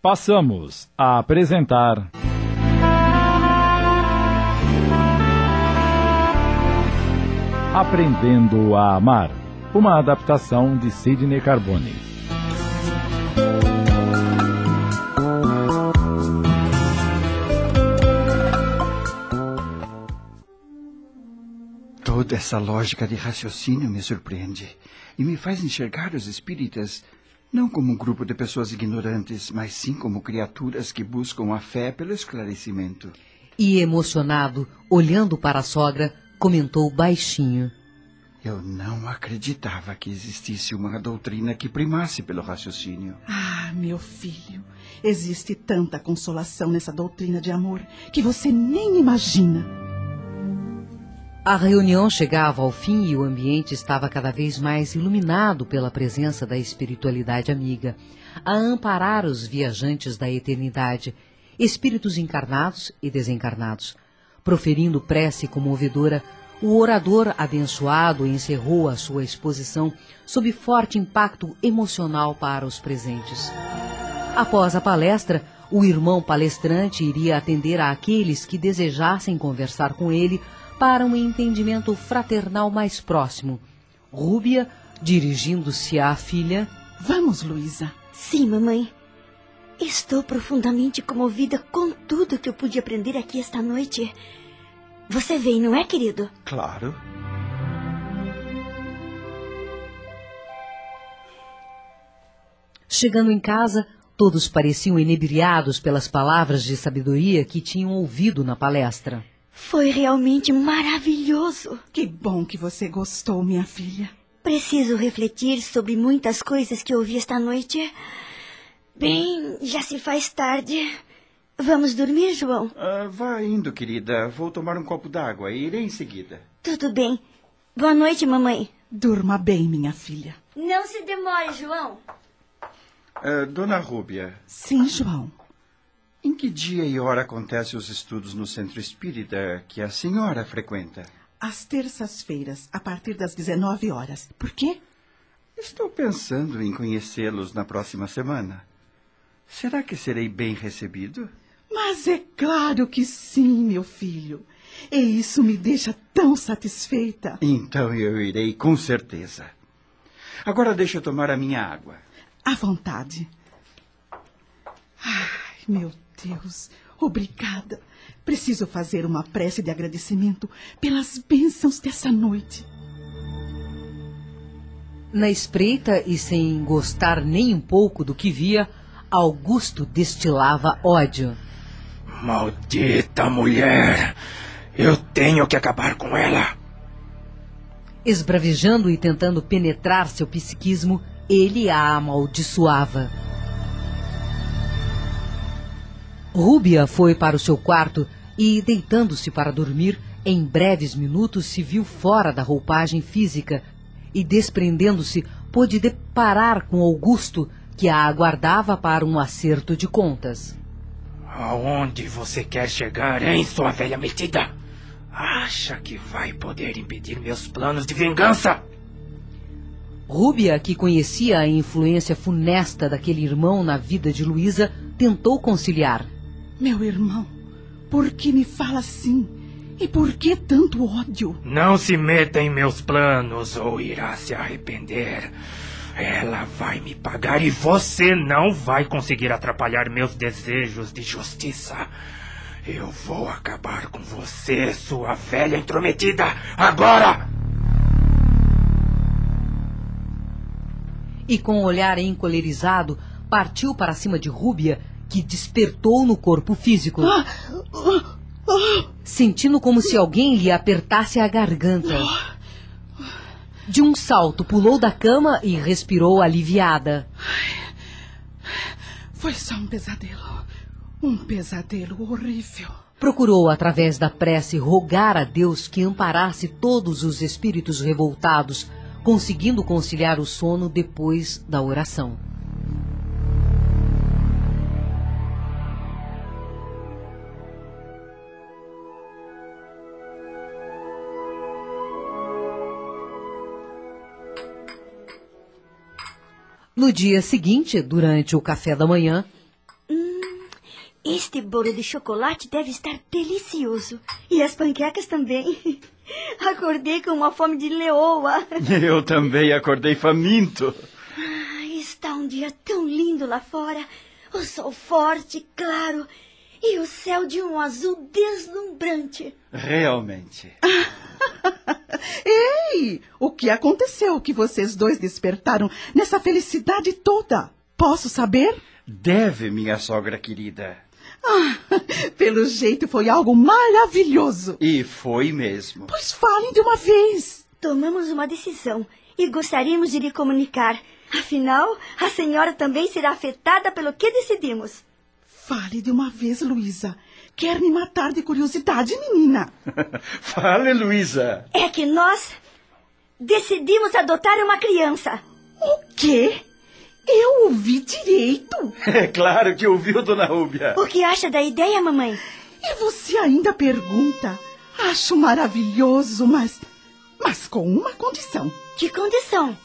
passamos a apresentar. Aprendendo a Amar, uma adaptação de Sidney Carbone. Toda essa lógica de raciocínio me surpreende e me faz enxergar os espíritas não como um grupo de pessoas ignorantes, mas sim como criaturas que buscam a fé pelo esclarecimento. E emocionado, olhando para a sogra, comentou baixinho. Eu não acreditava que existisse uma doutrina que primasse pelo raciocínio. Ah, meu filho, existe tanta consolação nessa doutrina de amor que você nem imagina. A reunião chegava ao fim e o ambiente estava cada vez mais iluminado pela presença da espiritualidade amiga, a amparar os viajantes da eternidade, espíritos encarnados e desencarnados. Proferindo prece comovedora, o orador abençoado encerrou a sua exposição sob forte impacto emocional para os presentes. Após a palestra, o irmão palestrante iria atender a aqueles que desejassem conversar com ele para um entendimento fraternal mais próximo. Rúbia, dirigindo-se à filha. Vamos, Luísa. Sim, mamãe. Estou profundamente comovida com tudo que eu pude aprender aqui esta noite. Você vem, não é, querido? Claro. Chegando em casa, todos pareciam inebriados pelas palavras de sabedoria que tinham ouvido na palestra. Foi realmente maravilhoso. Que bom que você gostou, minha filha. Preciso refletir sobre muitas coisas que ouvi esta noite. Bem, já se faz tarde. Vamos dormir, João? Uh, vá indo, querida. Vou tomar um copo d'água e irei em seguida. Tudo bem. Boa noite, mamãe. Durma bem, minha filha. Não se demore, João. Uh, dona Rúbia. Sim, João. Em que dia e hora acontecem os estudos no centro espírita que a senhora frequenta? Às terças-feiras, a partir das 19 horas. Por quê? Estou pensando em conhecê-los na próxima semana. Será que serei bem recebido? Mas é claro que sim, meu filho. E isso me deixa tão satisfeita. Então eu irei com certeza. Agora deixa eu tomar a minha água. À vontade. Ai, meu Deus, obrigada. Preciso fazer uma prece de agradecimento pelas bênçãos dessa noite. Na espreita e sem gostar nem um pouco do que via, Augusto destilava ódio. Maldita mulher! Eu tenho que acabar com ela! Esbravejando e tentando penetrar seu psiquismo, ele a amaldiçoava. Rúbia foi para o seu quarto e, deitando-se para dormir, em breves minutos se viu fora da roupagem física e, desprendendo-se, pôde deparar com Augusto, que a aguardava para um acerto de contas. Aonde você quer chegar, hein, sua velha metida? Acha que vai poder impedir meus planos de vingança? Rúbia, que conhecia a influência funesta daquele irmão na vida de Luísa, tentou conciliar. Meu irmão, por que me fala assim? E por que tanto ódio? Não se meta em meus planos ou irá se arrepender. Ela vai me pagar e você não vai conseguir atrapalhar meus desejos de justiça. Eu vou acabar com você, sua velha intrometida, agora! E com o olhar encolerizado, partiu para cima de Rúbia, que despertou no corpo físico. Sentindo como se alguém lhe apertasse a garganta. De um salto, pulou da cama e respirou aliviada. Foi só um pesadelo. Um pesadelo horrível. Procurou, através da prece, rogar a Deus que amparasse todos os espíritos revoltados, conseguindo conciliar o sono depois da oração. No dia seguinte, durante o café da manhã. Este bolo de chocolate deve estar delicioso. E as panquecas também. Acordei com uma fome de leoa. Eu também acordei faminto. Ah, está um dia tão lindo lá fora. O sol forte, claro. E o céu de um azul deslumbrante. Realmente. Ei! O que aconteceu que vocês dois despertaram nessa felicidade toda? Posso saber? Deve, minha sogra querida. Ah, pelo jeito foi algo maravilhoso. E foi mesmo. Pois falem de uma vez. Tomamos uma decisão e gostaríamos de lhe comunicar. Afinal, a senhora também será afetada pelo que decidimos. Fale de uma vez, Luísa. Quer me matar de curiosidade, menina? Fale, Luísa. É que nós decidimos adotar uma criança. O quê? Eu ouvi direito. É claro que ouviu, dona Rúbia. O que acha da ideia, mamãe? E você ainda pergunta? Acho maravilhoso, mas. Mas com uma condição. Que condição?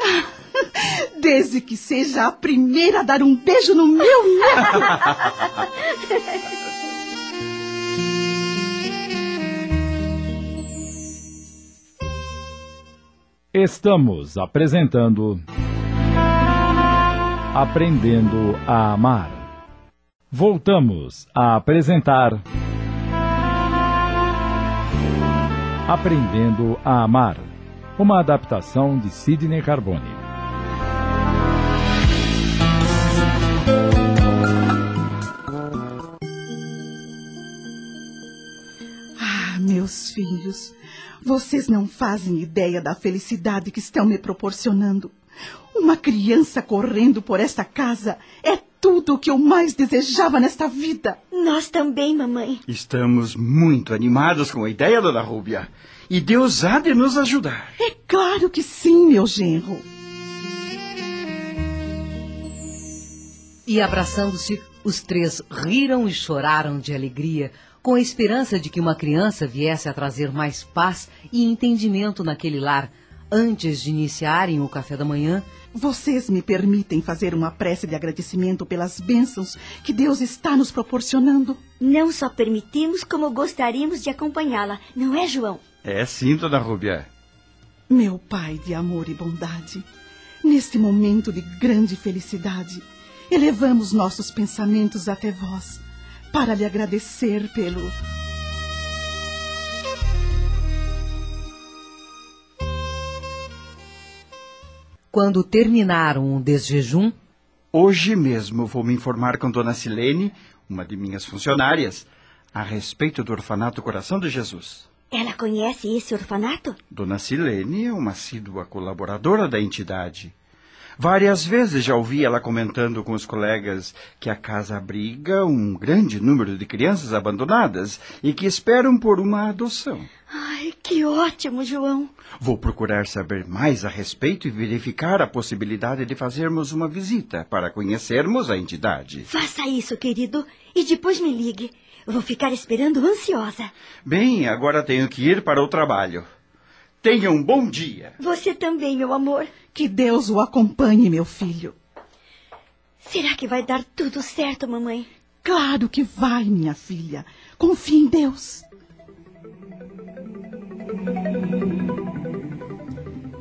Desde que seja a primeira a dar um beijo no meu Estamos apresentando Aprendendo a Amar. Voltamos a apresentar Aprendendo a Amar, uma adaptação de Sidney Carbone. Ah, meus filhos, vocês não fazem ideia da felicidade que estão me proporcionando. Uma criança correndo por esta casa é tudo o que eu mais desejava nesta vida. Nós também, mamãe. Estamos muito animados com a ideia, dona Rúbia. E Deus há de nos ajudar. É claro que sim, meu genro. E abraçando-se, os três riram e choraram de alegria, com a esperança de que uma criança viesse a trazer mais paz e entendimento naquele lar. Antes de iniciarem o café da manhã, Vocês me permitem fazer uma prece de agradecimento pelas bênçãos que Deus está nos proporcionando? Não só permitimos, como gostaríamos de acompanhá-la, não é, João? É sim, dona Rúbia. Meu Pai de amor e bondade, neste momento de grande felicidade, elevamos nossos pensamentos até vós para lhe agradecer pelo. quando terminaram o desjejum, Hoje mesmo vou me informar com dona Silene, uma de minhas funcionárias, a respeito do orfanato Coração de Jesus. Ela conhece esse orfanato? Dona Silene é uma assídua colaboradora da entidade. Várias vezes já ouvi ela comentando com os colegas que a casa abriga um grande número de crianças abandonadas e que esperam por uma adoção. Ai, que ótimo, João. Vou procurar saber mais a respeito e verificar a possibilidade de fazermos uma visita para conhecermos a entidade. Faça isso, querido, e depois me ligue. Vou ficar esperando ansiosa. Bem, agora tenho que ir para o trabalho. Tenha um bom dia. Você também, meu amor. Que Deus o acompanhe, meu filho. Será que vai dar tudo certo, mamãe? Claro que vai, minha filha. Confie em Deus.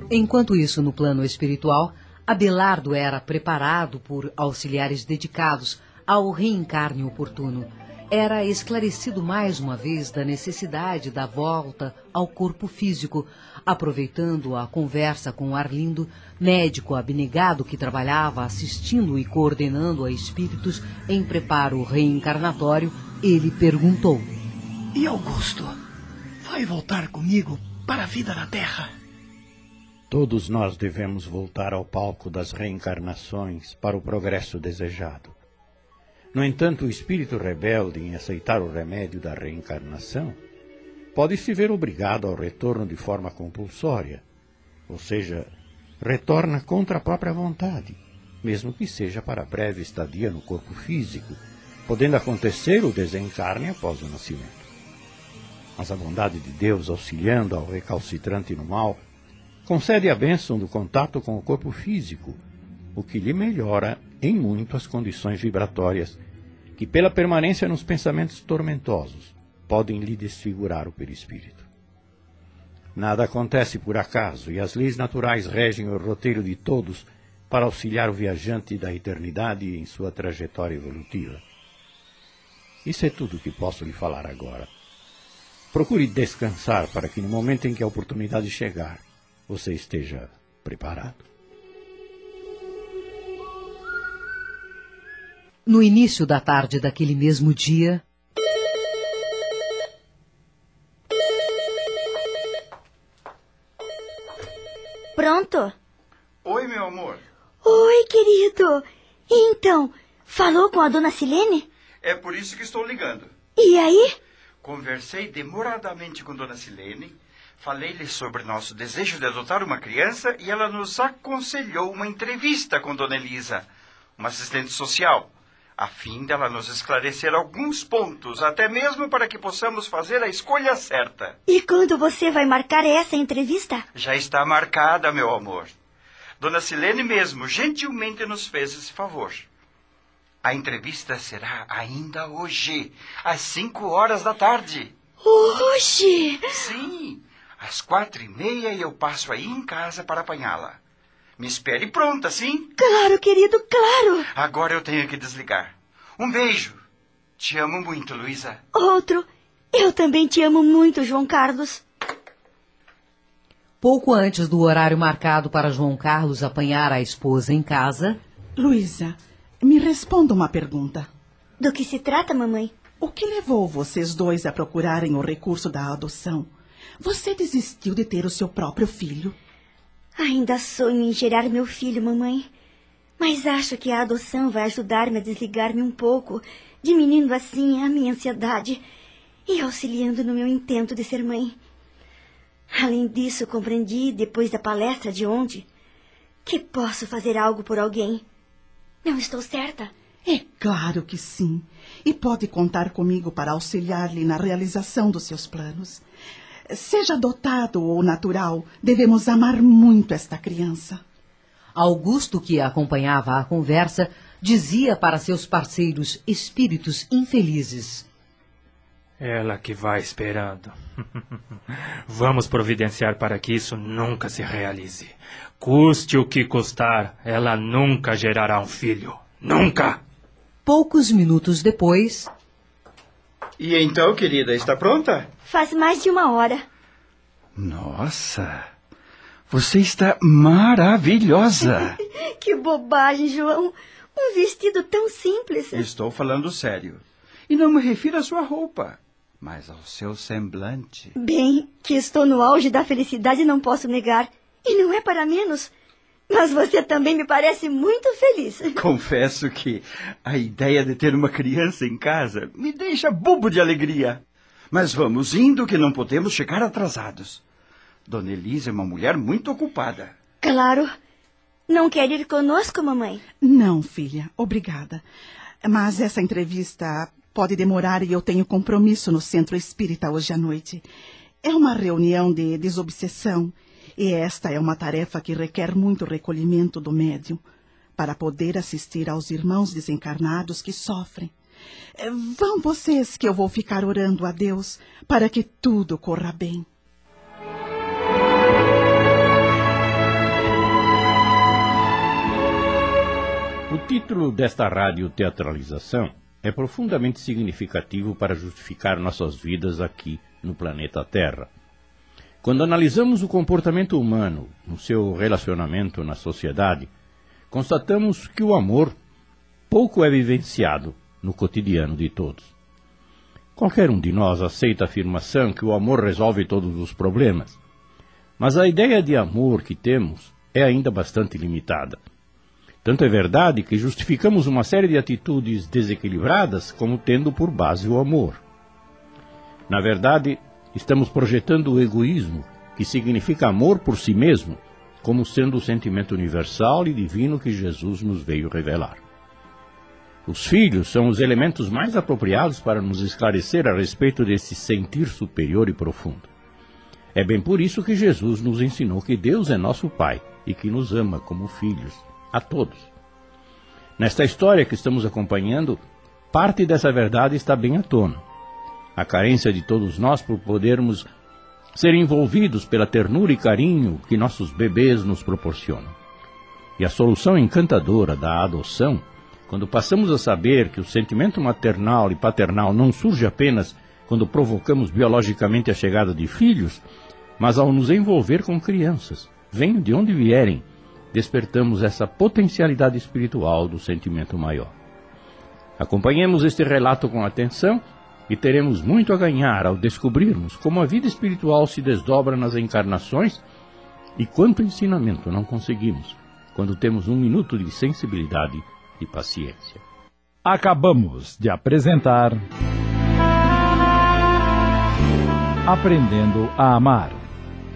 Enquanto isso, no plano espiritual, Abelardo era preparado por auxiliares dedicados ao reencarne oportuno. Era esclarecido mais uma vez da necessidade da volta ao corpo físico, aproveitando a conversa com Arlindo, médico abnegado que trabalhava assistindo e coordenando a espíritos em preparo reencarnatório, ele perguntou: E Augusto? Vai voltar comigo para a vida na Terra? Todos nós devemos voltar ao palco das reencarnações para o progresso desejado. No entanto, o espírito rebelde em aceitar o remédio da reencarnação pode se ver obrigado ao retorno de forma compulsória, ou seja, retorna contra a própria vontade, mesmo que seja para breve estadia no corpo físico, podendo acontecer o desencarne após o nascimento. Mas a bondade de Deus, auxiliando ao recalcitrante no mal, concede a bênção do contato com o corpo físico, o que lhe melhora em muito as condições vibratórias que, pela permanência nos pensamentos tormentosos, podem lhe desfigurar o perispírito. Nada acontece por acaso e as leis naturais regem o roteiro de todos para auxiliar o viajante da eternidade em sua trajetória evolutiva. Isso é tudo o que posso lhe falar agora. Procure descansar para que no momento em que a oportunidade chegar, você esteja preparado. No início da tarde daquele mesmo dia. Pronto? Oi, meu amor. Oi, querido. Então, falou com a dona Silene? É por isso que estou ligando. E aí? Conversei demoradamente com Dona Silene, falei-lhe sobre nosso desejo de adotar uma criança e ela nos aconselhou uma entrevista com Dona Elisa, uma assistente social, a fim dela nos esclarecer alguns pontos, até mesmo para que possamos fazer a escolha certa. E quando você vai marcar essa entrevista? Já está marcada, meu amor. Dona Silene mesmo gentilmente nos fez esse favor. A entrevista será ainda hoje, às cinco horas da tarde. Hoje? Sim, às quatro e meia eu passo aí em casa para apanhá-la. Me espere pronta, sim? Claro, querido, claro. Agora eu tenho que desligar. Um beijo. Te amo muito, Luísa. Outro. Eu também te amo muito, João Carlos. Pouco antes do horário marcado para João Carlos apanhar a esposa em casa. Luísa, me responda uma pergunta. Do que se trata, mamãe? O que levou vocês dois a procurarem o recurso da adoção? Você desistiu de ter o seu próprio filho? Ainda sonho em gerar meu filho, mamãe. Mas acho que a adoção vai ajudar-me a desligar-me um pouco, diminuindo assim a minha ansiedade e auxiliando no meu intento de ser mãe. Além disso, compreendi, depois da palestra de ontem, que posso fazer algo por alguém. Não estou certa? É claro que sim. E pode contar comigo para auxiliar-lhe na realização dos seus planos. Seja adotado ou natural, devemos amar muito esta criança. Augusto, que acompanhava a conversa, dizia para seus parceiros espíritos infelizes: Ela que vai esperando. Vamos providenciar para que isso nunca se realize. Custe o que custar, ela nunca gerará um filho. Nunca! Poucos minutos depois. E então, querida, está pronta? Faz mais de uma hora. Nossa, você está maravilhosa. que bobagem, João. Um vestido tão simples. Estou falando sério. E não me refiro à sua roupa, mas ao seu semblante. Bem, que estou no auge da felicidade não posso negar. E não é para menos. Mas você também me parece muito feliz. Confesso que a ideia de ter uma criança em casa me deixa bobo de alegria. Mas vamos indo que não podemos chegar atrasados. Dona Elisa é uma mulher muito ocupada. Claro. Não quer ir conosco, mamãe? Não, filha. Obrigada. Mas essa entrevista pode demorar e eu tenho compromisso no centro espírita hoje à noite. É uma reunião de desobsessão e esta é uma tarefa que requer muito recolhimento do médium para poder assistir aos irmãos desencarnados que sofrem. Vão vocês que eu vou ficar orando a Deus para que tudo corra bem. O título desta radioteatralização é profundamente significativo para justificar nossas vidas aqui no planeta Terra. Quando analisamos o comportamento humano no seu relacionamento na sociedade, constatamos que o amor pouco é vivenciado no cotidiano de todos. Qualquer um de nós aceita a afirmação que o amor resolve todos os problemas, mas a ideia de amor que temos é ainda bastante limitada. Tanto é verdade que justificamos uma série de atitudes desequilibradas como tendo por base o amor. Na verdade, estamos projetando o egoísmo, que significa amor por si mesmo, como sendo o sentimento universal e divino que Jesus nos veio revelar. Os filhos são os elementos mais apropriados para nos esclarecer a respeito desse sentir superior e profundo. É bem por isso que Jesus nos ensinou que Deus é nosso Pai e que nos ama como filhos, a todos. Nesta história que estamos acompanhando, parte dessa verdade está bem à tona. A carência de todos nós por podermos ser envolvidos pela ternura e carinho que nossos bebês nos proporcionam. E a solução encantadora da adoção, quando passamos a saber que o sentimento maternal e paternal não surge apenas quando provocamos biologicamente a chegada de filhos, mas ao nos envolver com crianças, venham de onde vierem, despertamos essa potencialidade espiritual do sentimento maior. Acompanhemos este relato com atenção e teremos muito a ganhar ao descobrirmos como a vida espiritual se desdobra nas encarnações e quanto ensinamento não conseguimos quando temos um minuto de sensibilidade e paciência. Acabamos de apresentar. Aprendendo a Amar.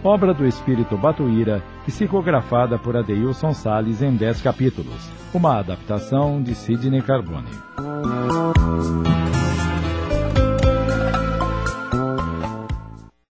Obra do Espírito Batuíra, psicografada por Adeilson Sales em 10 capítulos. Uma adaptação de Sidney Carbone.